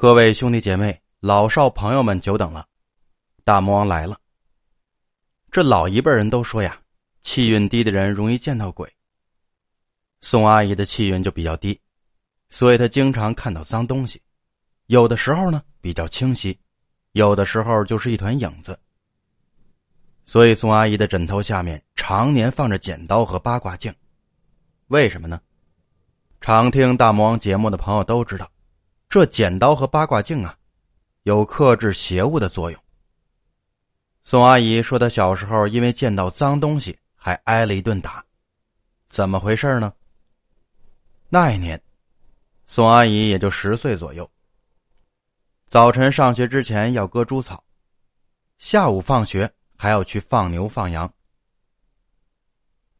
各位兄弟姐妹、老少朋友们，久等了！大魔王来了。这老一辈人都说呀，气运低的人容易见到鬼。宋阿姨的气运就比较低，所以她经常看到脏东西，有的时候呢比较清晰，有的时候就是一团影子。所以宋阿姨的枕头下面常年放着剪刀和八卦镜，为什么呢？常听大魔王节目的朋友都知道。这剪刀和八卦镜啊，有克制邪物的作用。宋阿姨说，她小时候因为见到脏东西，还挨了一顿打。怎么回事呢？那一年，宋阿姨也就十岁左右。早晨上学之前要割猪草，下午放学还要去放牛放羊。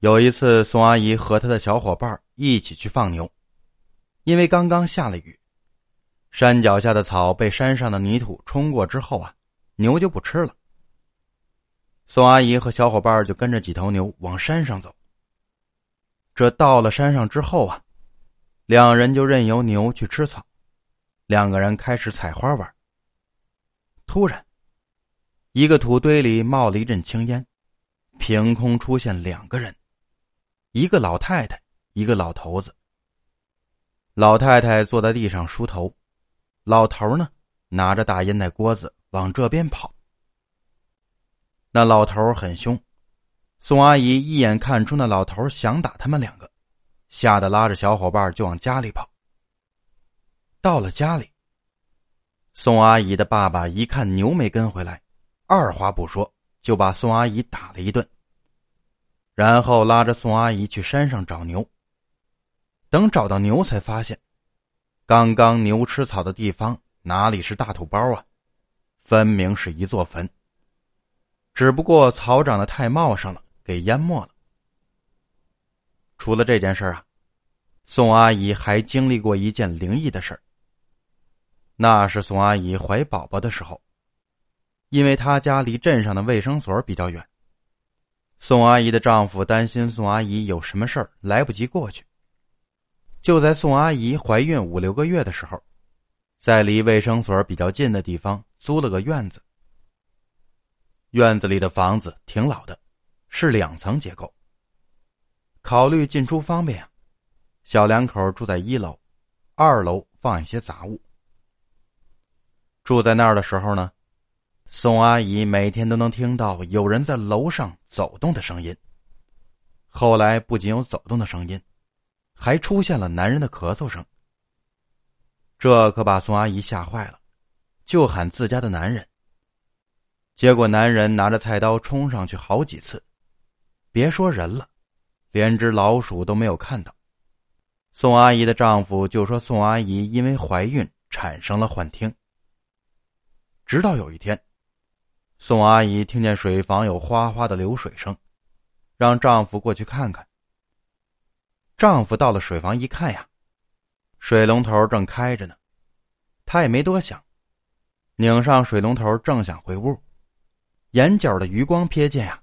有一次，宋阿姨和她的小伙伴一起去放牛，因为刚刚下了雨。山脚下的草被山上的泥土冲过之后啊，牛就不吃了。宋阿姨和小伙伴就跟着几头牛往山上走。这到了山上之后啊，两人就任由牛去吃草，两个人开始采花玩。突然，一个土堆里冒了一阵青烟，凭空出现两个人，一个老太太，一个老头子。老太太坐在地上梳头。老头呢，拿着大烟袋锅子往这边跑。那老头很凶，宋阿姨一眼看出那老头想打他们两个，吓得拉着小伙伴就往家里跑。到了家里，宋阿姨的爸爸一看牛没跟回来，二话不说就把宋阿姨打了一顿，然后拉着宋阿姨去山上找牛。等找到牛，才发现。刚刚牛吃草的地方哪里是大土包啊，分明是一座坟。只不过草长得太茂盛了，给淹没了。除了这件事啊，宋阿姨还经历过一件灵异的事那是宋阿姨怀宝宝的时候，因为她家离镇上的卫生所比较远，宋阿姨的丈夫担心宋阿姨有什么事来不及过去。就在宋阿姨怀孕五六个月的时候，在离卫生所比较近的地方租了个院子。院子里的房子挺老的，是两层结构。考虑进出方便啊，小两口住在一楼，二楼放一些杂物。住在那儿的时候呢，宋阿姨每天都能听到有人在楼上走动的声音。后来不仅有走动的声音。还出现了男人的咳嗽声，这可把宋阿姨吓坏了，就喊自家的男人。结果男人拿着菜刀冲上去好几次，别说人了，连只老鼠都没有看到。宋阿姨的丈夫就说宋阿姨因为怀孕产生了幻听。直到有一天，宋阿姨听见水房有哗哗的流水声，让丈夫过去看看。丈夫到了水房一看呀，水龙头正开着呢，他也没多想，拧上水龙头正想回屋，眼角的余光瞥见呀，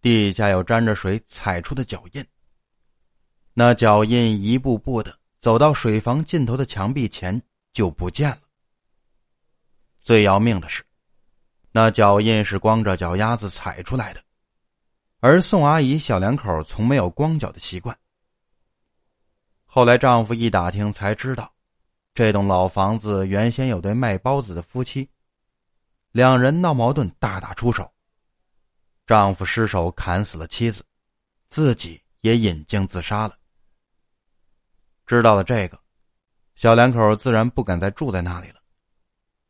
地下有沾着水踩出的脚印。那脚印一步步的走到水房尽头的墙壁前就不见了。最要命的是，那脚印是光着脚丫子踩出来的，而宋阿姨小两口从没有光脚的习惯。后来，丈夫一打听才知道，这栋老房子原先有对卖包子的夫妻，两人闹矛盾，大打出手，丈夫失手砍死了妻子，自己也引颈自杀了。知道了这个，小两口自然不敢再住在那里了，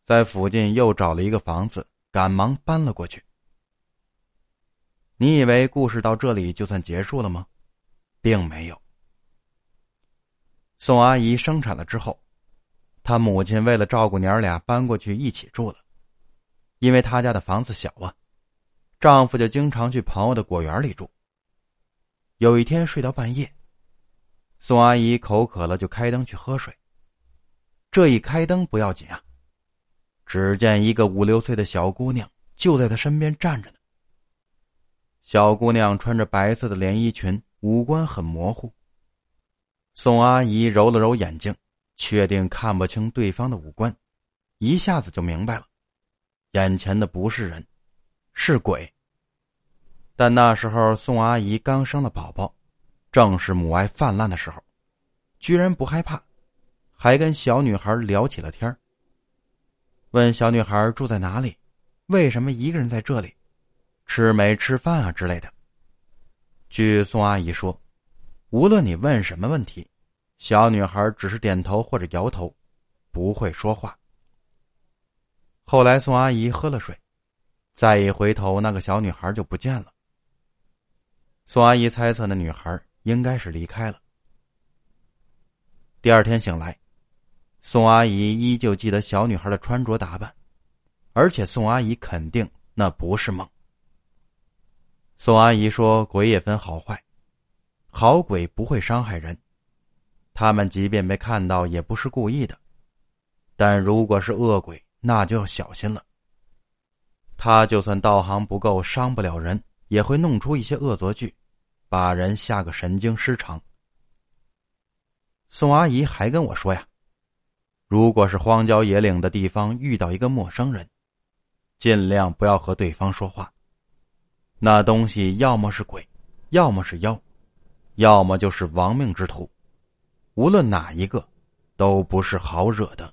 在附近又找了一个房子，赶忙搬了过去。你以为故事到这里就算结束了吗？并没有。宋阿姨生产了之后，她母亲为了照顾娘俩搬过去一起住了，因为她家的房子小啊，丈夫就经常去朋友的果园里住。有一天睡到半夜，宋阿姨口渴了，就开灯去喝水。这一开灯不要紧啊，只见一个五六岁的小姑娘就在她身边站着呢。小姑娘穿着白色的连衣裙，五官很模糊。宋阿姨揉了揉眼睛，确定看不清对方的五官，一下子就明白了，眼前的不是人，是鬼。但那时候宋阿姨刚生了宝宝，正是母爱泛滥的时候，居然不害怕，还跟小女孩聊起了天问小女孩住在哪里，为什么一个人在这里，吃没吃饭啊之类的。据宋阿姨说，无论你问什么问题，小女孩只是点头或者摇头，不会说话。后来宋阿姨喝了水，再一回头，那个小女孩就不见了。宋阿姨猜测，那女孩应该是离开了。第二天醒来，宋阿姨依旧记得小女孩的穿着打扮，而且宋阿姨肯定那不是梦。宋阿姨说：“鬼也分好坏，好鬼不会伤害人，他们即便被看到也不是故意的，但如果是恶鬼，那就要小心了。他就算道行不够，伤不了人。”也会弄出一些恶作剧，把人吓个神经失常。宋阿姨还跟我说呀，如果是荒郊野岭的地方遇到一个陌生人，尽量不要和对方说话。那东西要么是鬼，要么是妖，要么就是亡命之徒，无论哪一个，都不是好惹的。